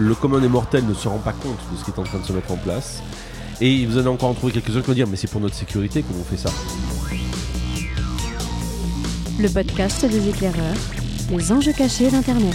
le commun des mortels ne se rend pas compte de ce qui est en train de se mettre en place. Et vous allez encore en trouver quelques-uns qui vont dire mais c'est pour notre sécurité qu'on fait ça? Le podcast des éclaireurs, les enjeux cachés d'Internet.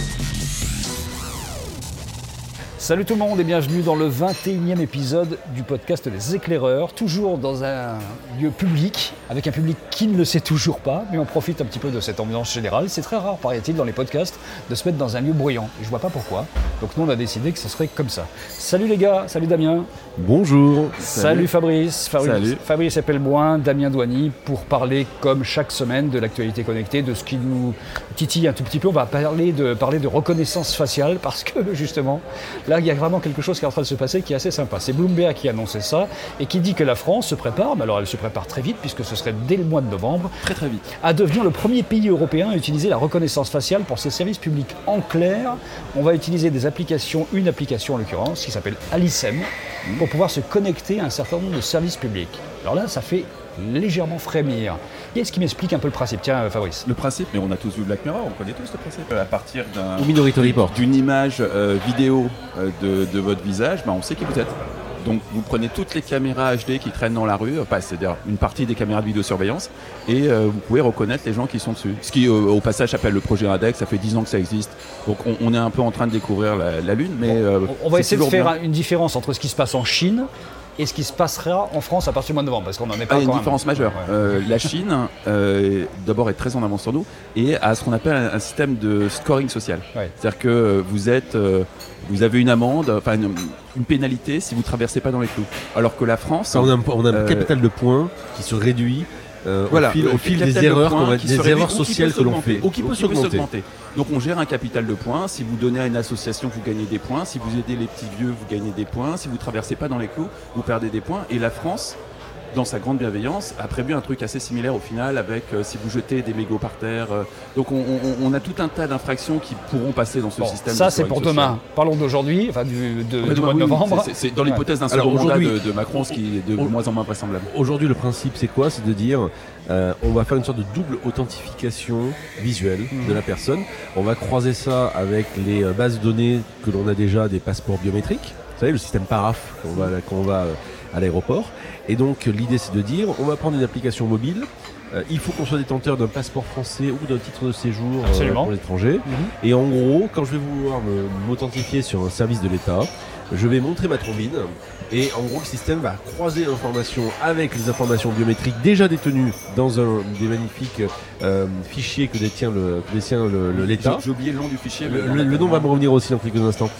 Salut tout le monde et bienvenue dans le 21e épisode du podcast Les éclaireurs, toujours dans un lieu public, avec un public qui ne le sait toujours pas, mais on profite un petit peu de cette ambiance générale. C'est très rare, paraît-il, dans les podcasts, de se mettre dans un lieu bruyant. Et je vois pas pourquoi. Donc nous, on a décidé que ce serait comme ça. Salut les gars, salut Damien. Bonjour. Salut, Fabrice. Fabrice, Salut. Fabrice Appelboin, Damien Douany, pour parler comme chaque semaine de l'actualité connectée, de ce qui nous titille un tout petit peu. On va parler de, parler de reconnaissance faciale parce que justement, là, il y a vraiment quelque chose qui est en train de se passer qui est assez sympa. C'est Bloomberg qui a annoncé ça et qui dit que la France se prépare, mais alors elle se prépare très vite puisque ce serait dès le mois de novembre, Très très vite. à devenir le premier pays européen à utiliser la reconnaissance faciale pour ses services publics. En clair, on va utiliser des applications, une application en l'occurrence, qui s'appelle Alicem, pour pouvoir se connecter à un certain nombre de services publics. Alors là, ça fait légèrement frémir. Qui est-ce qui m'explique un peu le principe Tiens, euh, Fabrice. Le principe, mais on a tous vu Black Mirror, on connaît tous le principe. À partir d'un- Ou Minority Report. d'une image euh, vidéo euh, de, de votre visage, bah, on sait qui vous êtes. Donc vous prenez toutes les caméras HD qui traînent dans la rue, enfin, c'est-à-dire une partie des caméras de vidéosurveillance, et euh, vous pouvez reconnaître les gens qui sont dessus. Ce qui, euh, au passage, s'appelle le projet Radex, ça fait 10 ans que ça existe. Donc on, on est un peu en train de découvrir la, la Lune, mais... euh, On va essayer de faire bien. une différence entre ce qui se passe en Chine et ce qui se passera en France à partir du mois de novembre, parce qu'on n'en est pas Ah, il y a une différence majeure. Ouais. Euh, la Chine, euh, d'abord, est très en avance sur nous et a ce qu'on appelle un, un système de scoring social. Ouais. C'est-à-dire que euh, vous êtes, euh, vous avez une amende, enfin une, une pénalité si vous traversez pas dans les clous. Alors que la France, on a un, on a un capital de points qui se réduit euh, voilà, au fil, au fil des de erreurs, va- des erreurs sociales que l'on fait, ou qui peut s'augmenter? Donc on gère un capital de points. Si vous donnez à une association, vous gagnez des points. Si vous aidez les petits vieux, vous gagnez des points. Si vous traversez pas dans les clous, vous perdez des points. Et la France, dans sa grande bienveillance, a prévu un truc assez similaire au final avec euh, si vous jetez des mégots par terre. euh, donc on, on- on a tout un tas d'infractions qui pourront passer dans ce Bon, système. ça, c'est pour demain. Parlons d'aujourd'hui, enfin du, de- du mois de oui, novembre. c'est- dans l'hypothèse d'un second mandat aujourd'hui- de, de Macron, ce qui est de moins en moins vraisemblable. Aujourd'hui, le principe, c'est quoi? C'est de dire, euh, on va faire une sorte de double authentification visuelle Mhm. de la personne. On va croiser ça avec les euh, bases de données que l'on a déjà des passeports biométriques. Vous savez, le système PARAF qu'on va, euh, à l'aéroport. Et donc, l'idée, c'est de dire, on va prendre une application mobile. Euh, il faut qu'on soit détenteur d'un passeport français ou d'un titre de séjour euh, pour l'étranger. Mhm. Et en gros, quand je vais vouloir me- m'authentifier sur un service de l'État, je vais montrer ma trombine et en gros le système va croiser l'information avec les informations biométriques déjà détenues dans un des magnifiques euh, fichiers que détient le que détient le- le- l'État. J'ai- oublié le nom du fichier. Le- le nom va me revenir aussi dans quelques instants.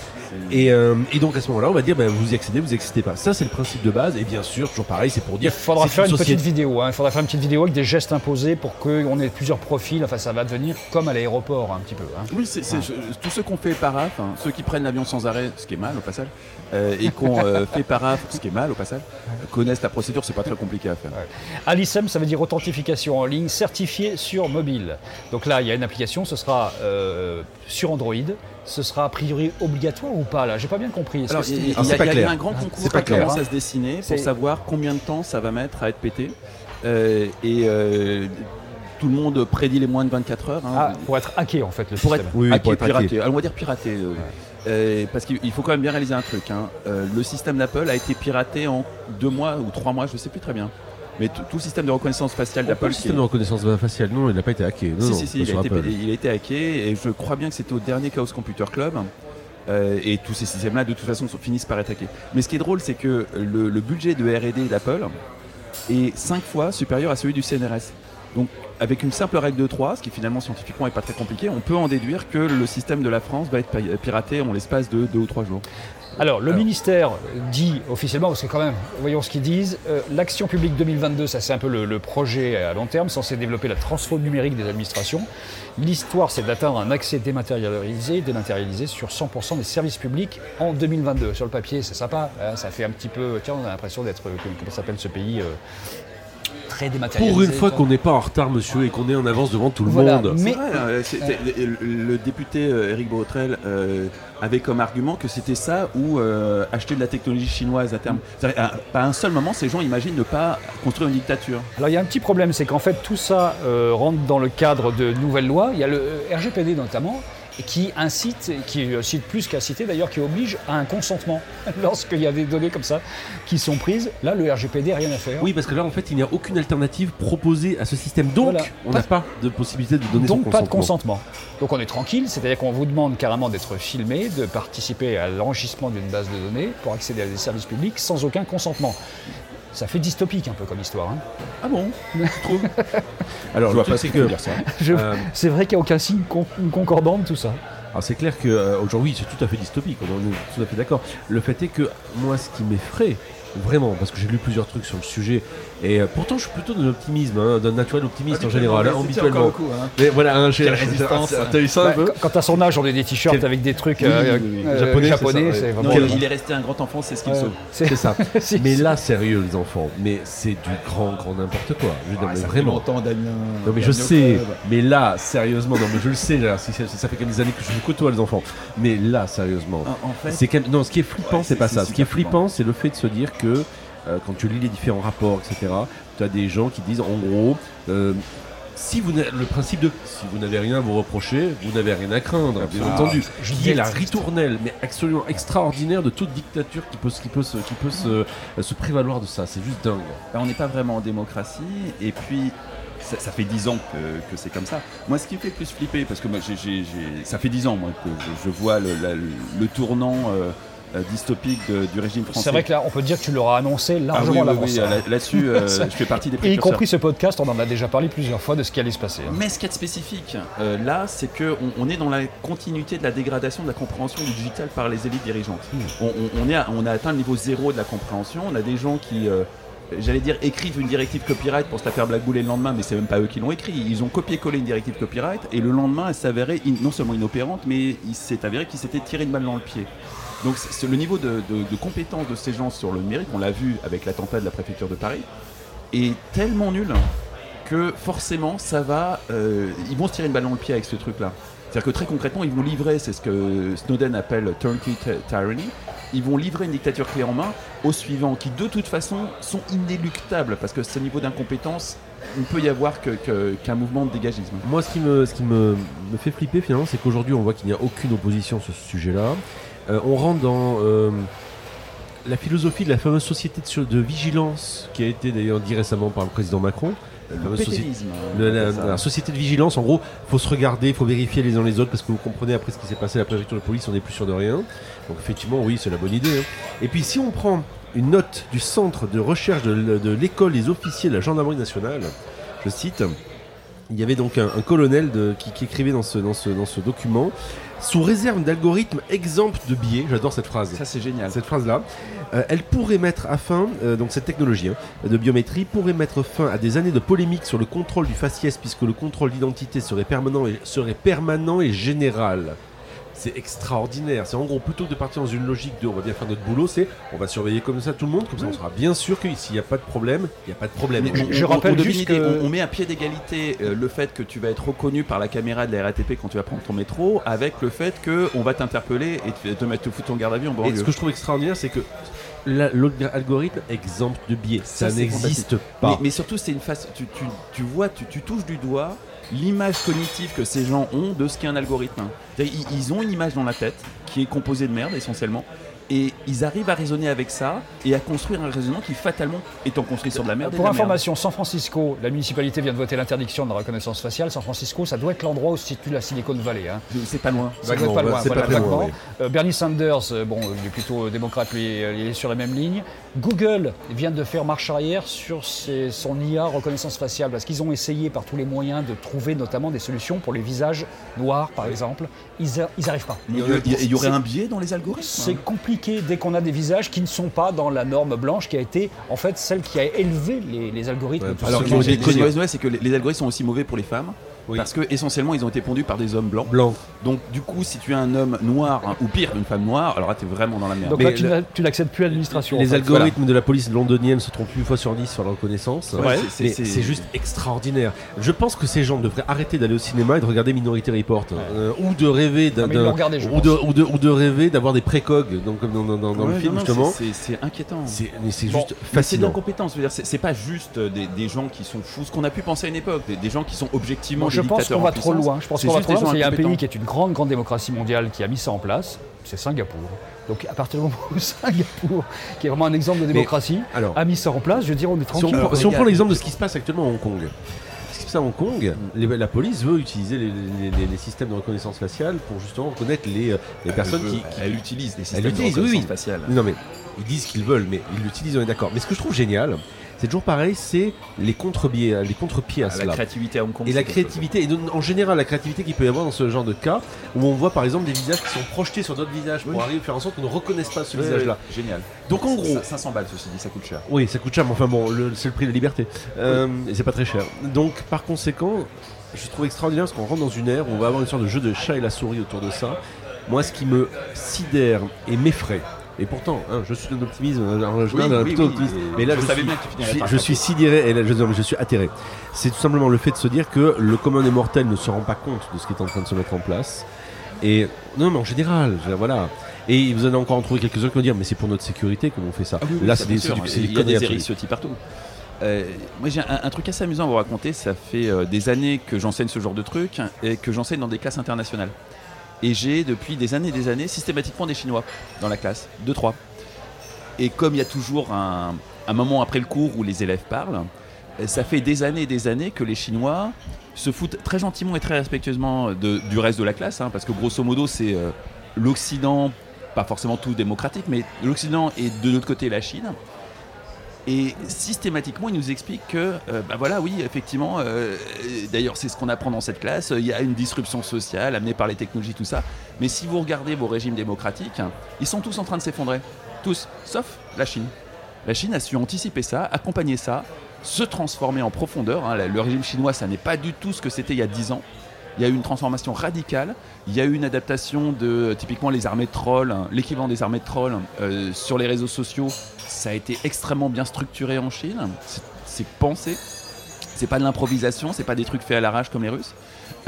Et, euh, et donc à ce moment-là, on va dire ben, vous y accédez, vous y accédez pas. Ça c'est le principe de base. Et bien sûr, toujours pareil, c'est pour Il dire. faudra c'est faire une société- petite vidéo. hein. Il faudra faire une petite vidéo avec des gestes imposés pour qu'on ait plusieurs profils. Enfin, ça va devenir comme à l'aéroport un petit peu. hein. Oui, c'est c'est- je- tous ceux qu'on fait paraf, hein, ceux qui prennent l'avion sans arrêt, ce qui est mal au passage, euh, et qu'on euh, fait paraf, ce qui est mal au passage, connaissent la procédure, c'est pas très compliqué à faire. Alicem, ça veut dire authentification en ligne certifiée sur mobile. Donc là, il y a une application, ce sera euh, sur Android. Ce sera a priori obligatoire ou pas là? J'ai pas bien compris. Alors, il y, c'est- a- il y a- a clair. un grand concours qui commence à se dessiner pour savoir combien de temps ça va mettre à être pété. Euh, et euh, tout le monde prédit les moins de 24 heures. hein. Ah, pour être hacké en fait le pour système. être Oui, hacké, pour être hacké. piraté. Alors, on va dire piraté. euh, euh, parce qu'il il faut quand même bien réaliser un truc. hein. Euh, le système d'Apple a été piraté en deux mois ou trois mois, je sais plus très bien. Mais tout le système de reconnaissance faciale d'Apple le est- système de reconnaissance faciale, non, il n'a pas été hacké. Non, si, non, si, il, a été, Apple. il a été hacké et je crois bien que c'était au dernier Chaos Computer Club. Euh, et tous ces systèmes-là, de toute façon, finissent par être hackés. Mais ce qui est drôle, c'est que le, le budget de RD d'Apple est 5 fois supérieur à celui du CNRS. Donc, avec une simple règle de 3, ce qui finalement scientifiquement n'est pas très compliqué, on peut en déduire que le système de la France va être pi- piraté en l'espace de 2 ou 3 jours. Alors, le Alors. ministère dit officiellement, parce que quand même, voyons ce qu'ils disent, euh, l'action publique 2022, ça c'est un peu le, le projet à long terme, censé développer la transforme numérique des administrations. L'histoire, c'est d'atteindre un accès dématérialisé, dématérialisé sur 100% des services publics en 2022. Sur le papier, c'est sympa, hein, ça fait un petit peu, tiens, on a l'impression d'être, euh, comment s'appelle ce pays euh, très dématérialisé. Pour une fois qu'on n'est pas en retard, monsieur, et qu'on est en avance devant tout le Voilà, monde. mais- vrai, euh, le, le député euh, Éric Botrel euh, avait comme argument que c'était ça ou euh, acheter de la technologie chinoise à terme. À- Pas un seul moment, ces gens imaginent ne pas construire une dictature. Alors il y a un petit problème, c'est qu'en fait tout ça euh, rentre dans le cadre de nouvelles lois. Il y a le euh, RGPD notamment qui incite, qui euh, cite plus qu'inciter d'ailleurs, qui oblige à un consentement lorsqu'il y a des données comme ça qui sont prises. Là, le RGPD, rien à faire. Oui, parce que là, en fait, il n'y a aucune alternative proposée à ce système. Donc, Voilà. on n'a pas de possibilité de donner son Donc pas de consentement. consentement. Donc on est tranquille, c'est-à-dire qu'on vous demande carrément d'être filmé, de participer à l'enregistrement d'une base de données pour accéder à des services publics sans aucun consentement. Ça fait dystopique un peu comme histoire. hein. Ah bon Alors, Je le vois truc, pas c'est ce que. Je- Euh, C'est vrai qu'il n'y a aucun signe con- concordant de tout ça. Alors c'est clair que euh, aujourd'hui c'est tout à fait dystopique, on est tout à fait d'accord. Le fait est que moi ce qui m'effraie vraiment, parce que j'ai lu plusieurs trucs sur le sujet, et euh, pourtant je suis plutôt d'un optimisme, hein, d'un naturel optimiste en général, hein, habituellement. Mais voilà, hein, j'ai Quelle résistance. T'as eu ça un Bah, peu qu- quand à son âge, on a des t-shirts Quel- avec des trucs euh, oui, oui. euh, Japonais, ça, ouais. Non, il est resté un grand enfant, c'est ce qu'il Ouais. sauve. C'est- ça. Mais là, sérieux, les enfants, mais c'est du grand, grand n'importe quoi. Je dire, mais vraiment. longtemps, Damien. Non mais je sais, mais là, sérieusement, non mais je le sais, là, si- si- ça fait quelques années que je côtoie les enfants. Mais là, sérieusement, En fait, c'est quand même- non, ce qui est flippant, c'est pas ça. Ce qui est flippant, c'est le fait de se dire que euh, quand tu lis les différents rapports, etc., tu as des gens qui disent en gros, euh, si vous le principe de si vous n'avez rien à vous reprocher, vous n'avez rien à craindre, bien Ah, entendu. je Qui est la ritournelle, mais absolument extraordinaire de toute dictature qui peut, se- qui peut, se, qui peut se, se prévaloir de ça. C'est juste dingue. Ben, on n'est pas vraiment en démocratie, et puis ça, ça fait 10 ans que, que c'est comme ça. Moi, ce qui me fait plus flipper, parce que moi, ça fait 10 ans moi, que je, je vois le, la- le tournant euh, dystopique de- du régime français. C'est vrai que là, on peut dire que tu l'auras annoncé Ah oui, largement oui, l'avance. oui, là- là-dessus, euh, je fais partie des Et y précurseurs. compris ce podcast, on en a déjà parlé plusieurs fois de ce qui allait se passer. hein. Mais ce qui est spécifique euh, là, c'est qu'on on est dans la continuité de la dégradation de la compréhension du digital par les élites dirigeantes. On, on- on est à- on a atteint le niveau zéro de la compréhension. On a des gens qui, euh, j'allais dire, écrivent une directive copyright pour se la faire blackbouler le lendemain, mais c'est même pas eux qui l'ont écrit. Ils ont copié-collé une directive copyright et le lendemain, elle s'avérait non seulement inopérante, mais il s'est avéré qu'ils s'étaient tiré une balle dans le pied. Donc le niveau de, compétence de ces gens sur le numérique, on l'a vu avec l'attentat de la préfecture de Paris, est tellement nul que forcément ça va euh, ils vont se tirer une balle dans le pied avec ce truc là c'est à dire que très concrètement ils vont livrer c'est ce que Snowden appelle turnkey ty- tyranny. Ils vont livrer une dictature clé en main aux suivants qui de toute façon sont inéluctables parce que ce niveau d'incompétence il ne peut y avoir qu'un mouvement de dégagisme. Moi, ce qui me, ce qui me, me fait flipper finalement, c'est qu'aujourd'hui, on voit qu'il n'y a aucune opposition sur ce sujet-là. Euh, on rentre dans euh, la philosophie de la fameuse société de, vigilance qui a été d'ailleurs dit récemment par le président Macron. Société, le- on la, société de vigilance, en gros, faut se regarder, faut vérifier les uns les autres parce que vous comprenez après ce qui s'est passé à la préfecture de police, on n'est plus sûr de rien. Donc effectivement, oui, c'est la bonne idée. hein. Et puis si on prend une note du centre de recherche de l'école des officiers de la gendarmerie nationale, je cite, il y avait donc un, un colonel de- qui, qui écrivait dans ce, dans, ce, dans ce document, sous réserve d'algorithmes exempts de biais, j'adore cette phrase. Ça c'est génial. Cette phrase-là, euh, elle pourrait mettre à fin, euh, donc cette technologie hein, de biométrie pourrait mettre fin à des années de polémiques sur le contrôle du faciès, puisque le contrôle d'identité serait permanent et, serait permanent et général. C'est extraordinaire. C'est en gros, plutôt que de partir dans une logique de on va bien faire notre boulot, c'est on va surveiller comme ça tout le monde, comme ça on sera bien sûr que s'il n'y a pas de problème, il n'y a pas de problème. Mais on- je on- rappelle on juste que- on, met à pied d'égalité euh, le fait que tu vas être reconnu par la caméra de la RATP quand tu vas prendre ton métro, avec le fait que on va t'interpeller et te, te mettre te foutre en garde à vue en Et ce que je trouve extraordinaire, c'est que l'algorithme exempt de biais. Ça, n'existe pas. mais surtout, c'est une face. Tu, tu- tu vois, tu, tu touches du doigt l'image cognitive que ces gens ont de ce qu'est un algorithme. Ils ont une image dans la tête qui est composée de merde essentiellement. Et ils arrivent à raisonner avec ça et à construire un raisonnement qui fatalement étant construit sur de la merde. Pour information, San Francisco, la municipalité vient de voter l'interdiction de la reconnaissance faciale. San Francisco, ça doit être l'endroit où se situe la Silicon Valley. hein. c'est pas loin. Ça doit être pas loin, c'est voilà, pas très loin, oui. Euh, Bernie Sanders, euh, bon, euh, il est plutôt démocrate, lui, euh, il est sur la même ligne. Google vient de faire marche arrière sur ses- son IA reconnaissance faciale parce qu'ils ont essayé par tous les moyens de trouver notamment des solutions pour les visages noirs, par exemple. Ils n'arrivent pas. Il y, aurait un biais dans les algorithmes. C'est compliqué dès qu'on a des visages qui ne sont pas dans la norme blanche qui a été en fait celle qui a élevé les, les algorithmes. Ouais, Alors, Ceux qui c'est que les, les algorithmes sont aussi mauvais pour les femmes. Oui. Parce que essentiellement, ils ont été pondus par des hommes blancs. Blanc. Donc, du coup, si tu es un homme noir, hein, ou pire, une femme noire, alors là, t'es vraiment dans la merde. Donc Mais là, tu le- n'as- tu n'accèdes plus à l'administration. Les en fait. algorithmes de la police londonienne se trompent une fois sur dix sur la reconnaissance. Ouais, Mais c'est- c'est- c'est juste extraordinaire. Je pense que ces gens devraient arrêter d'aller au cinéma et de regarder Minority Report. euh, ou de rêver d'un. Ah, mais ils d'un- l'ont regardé, je ou, de, pense. ou, de, ou de rêver d'avoir des précogs donc, comme dans, dans- dans- dans le film non, justement. c'est- C'est c'est inquiétant. C'est mais c'est Bon, juste Mais c'est de fascinant. l'incompétence. je veux dire, C'est c'est pas juste des, des gens qui sont fous. Ce qu'on a pu penser à une époque, des, des gens qui sont objectivement Moi, je pense qu'on va trop loin. Je pense qu'on va trop loin qu'il y a un pays qui est une grande, grande démocratie mondiale qui a mis ça en place, c'est Singapour. Donc à partir du moment où Singapour, qui est vraiment un exemple de démocratie, alors- a mis ça en place, je veux dire, on est Si on, tranquille. si on il prend l'exemple de ce qui se passe actuellement à Hong Kong, ce qui se passe à Hong Kong, les- la police veut utiliser les, les- les- les systèmes de reconnaissance faciale pour justement reconnaître les, euh, les personnes Elle qui, qui- Elle utilise les systèmes l'utilise, de oui, oui. reconnaissance faciale. Non mais ils disent qu'ils veulent, mais ils l'utilisent, on est d'accord. Mais ce que je trouve génial, c'est toujours pareil, c'est les contre-biais, les contre-pieds à Ah, La créativité à Hong Kong. Et la créativité, et en général la créativité qu'il peut y avoir dans ce genre de cas, où on voit par exemple des visages qui sont projetés sur d'autres visages pour Oui. arriver à faire en sorte qu'on ne reconnaisse pas ce visage-là. Génial. Donc en gros, Ça- 500 balles, ceci dit, ça coûte cher. Oui, ça coûte cher, mais enfin bon, c'est le prix de la liberté. Euh, Et c'est pas très cher. Donc par conséquent, je trouve extraordinaire parce qu'on rentre dans une ère où on va avoir une sorte de jeu de chat et la souris autour de ça. Moi, ce qui me sidère et m'effraie, et pourtant, hein, je suis d'un optimisme, en général, Oui, un oui, plutôt oui, optimiste. mais là, je je, savais suis, bien que tu je suis- par je faire suis ça. sidéré, et là, je, suis atterré. C'est tout simplement le fait de se dire que le commun des mortels ne se rend pas compte de ce qui est en train de se mettre en place. Et non, mais en général, voilà. Et vous avez encore en trouvé quelques-uns qui vont dire, mais c'est pour notre sécurité que l'on fait ça. Ah oui, là, c'est des, Il des y a des ériciotis partout. Euh, moi j'ai un, un truc assez amusant à vous raconter, ça fait euh, des années que j'enseigne ce genre de truc et que j'enseigne dans des classes internationales. Et j'ai depuis des années et des années systématiquement des Chinois dans la classe, deux, trois. Et comme il y a toujours un, moment après le cours où les élèves parlent, euh, ça fait des années et des années que les Chinois se foutent très gentiment et très respectueusement du reste de la classe, hein, parce que grosso modo c'est euh, l'Occident, pas forcément tout démocratique, mais l'Occident et de l'autre côté la Chine. Et systématiquement, il nous explique que, euh, bah voilà, oui, effectivement, euh, d'ailleurs, c'est ce qu'on apprend dans cette classe. Il y a une disruption sociale amenée par les technologies, tout ça. Mais si vous regardez vos régimes démocratiques, ils sont tous en train de s'effondrer. Tous, sauf la Chine. La Chine a su anticiper ça, accompagner ça, se transformer en profondeur. hein. Le régime chinois, ça n'est pas du tout ce que c'était il y a 10 ans. Il y a eu une transformation radicale. Il y a eu une adaptation de typiquement les armées de trolls, hein, l'équivalent des armées de trolls euh, sur les réseaux sociaux. Ça a été extrêmement bien structuré en Chine. C'est- pensé. C'est pas de l'improvisation. C'est pas des trucs faits à l'arrache comme les Russes.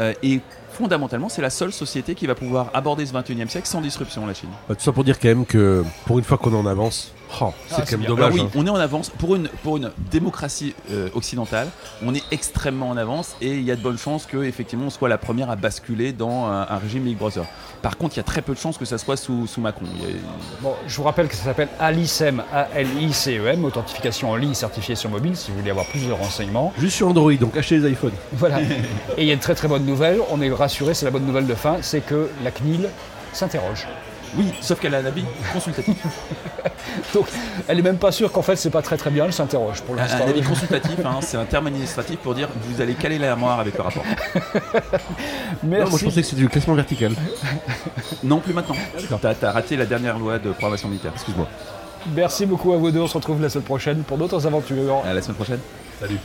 Euh, et fondamentalement, c'est la seule société qui va pouvoir aborder ce 21e siècle sans disruption, la Chine. Bah, tout ça pour dire quand même que pour une fois qu'on en avance, oh, c'est Ah, quand c'est même bien. dommage. Alors oui, hein. on est en avance. Pour une, pour une démocratie euh, occidentale, on est extrêmement en avance et il y a de bonnes chances que effectivement on soit la première à basculer dans un, un régime Big Brother. Par contre, il y a très peu de chances que ça soit sous, sous Macron. A- Bon, je vous rappelle que ça s'appelle ALICEM, A-L-I-C-E-M, authentification en ligne certifiée sur mobile, si vous voulez avoir plus de renseignements. Juste sur Android, donc achetez les iPhones. Voilà. Et il y a une très très bonne nouvelle, on est rassuré, c'est la bonne nouvelle de fin, c'est que la CNIL s'interroge. Oui, sauf qu'elle a un avis consultatif. Donc, elle est même pas sûre qu'en fait c'est pas très très bien, elle s'interroge pour un, l'instant. un avis consultatif, hein, c'est un terme administratif pour dire vous allez caler l'armoire avec le rapport. Merci. Non, moi je pensais que c'était du classement vertical. Non, plus maintenant. T'as as raté la dernière loi de programmation militaire. Excuse-moi. Merci beaucoup à vous deux, on se retrouve la semaine prochaine pour d'autres aventures. À la semaine prochaine. Salut.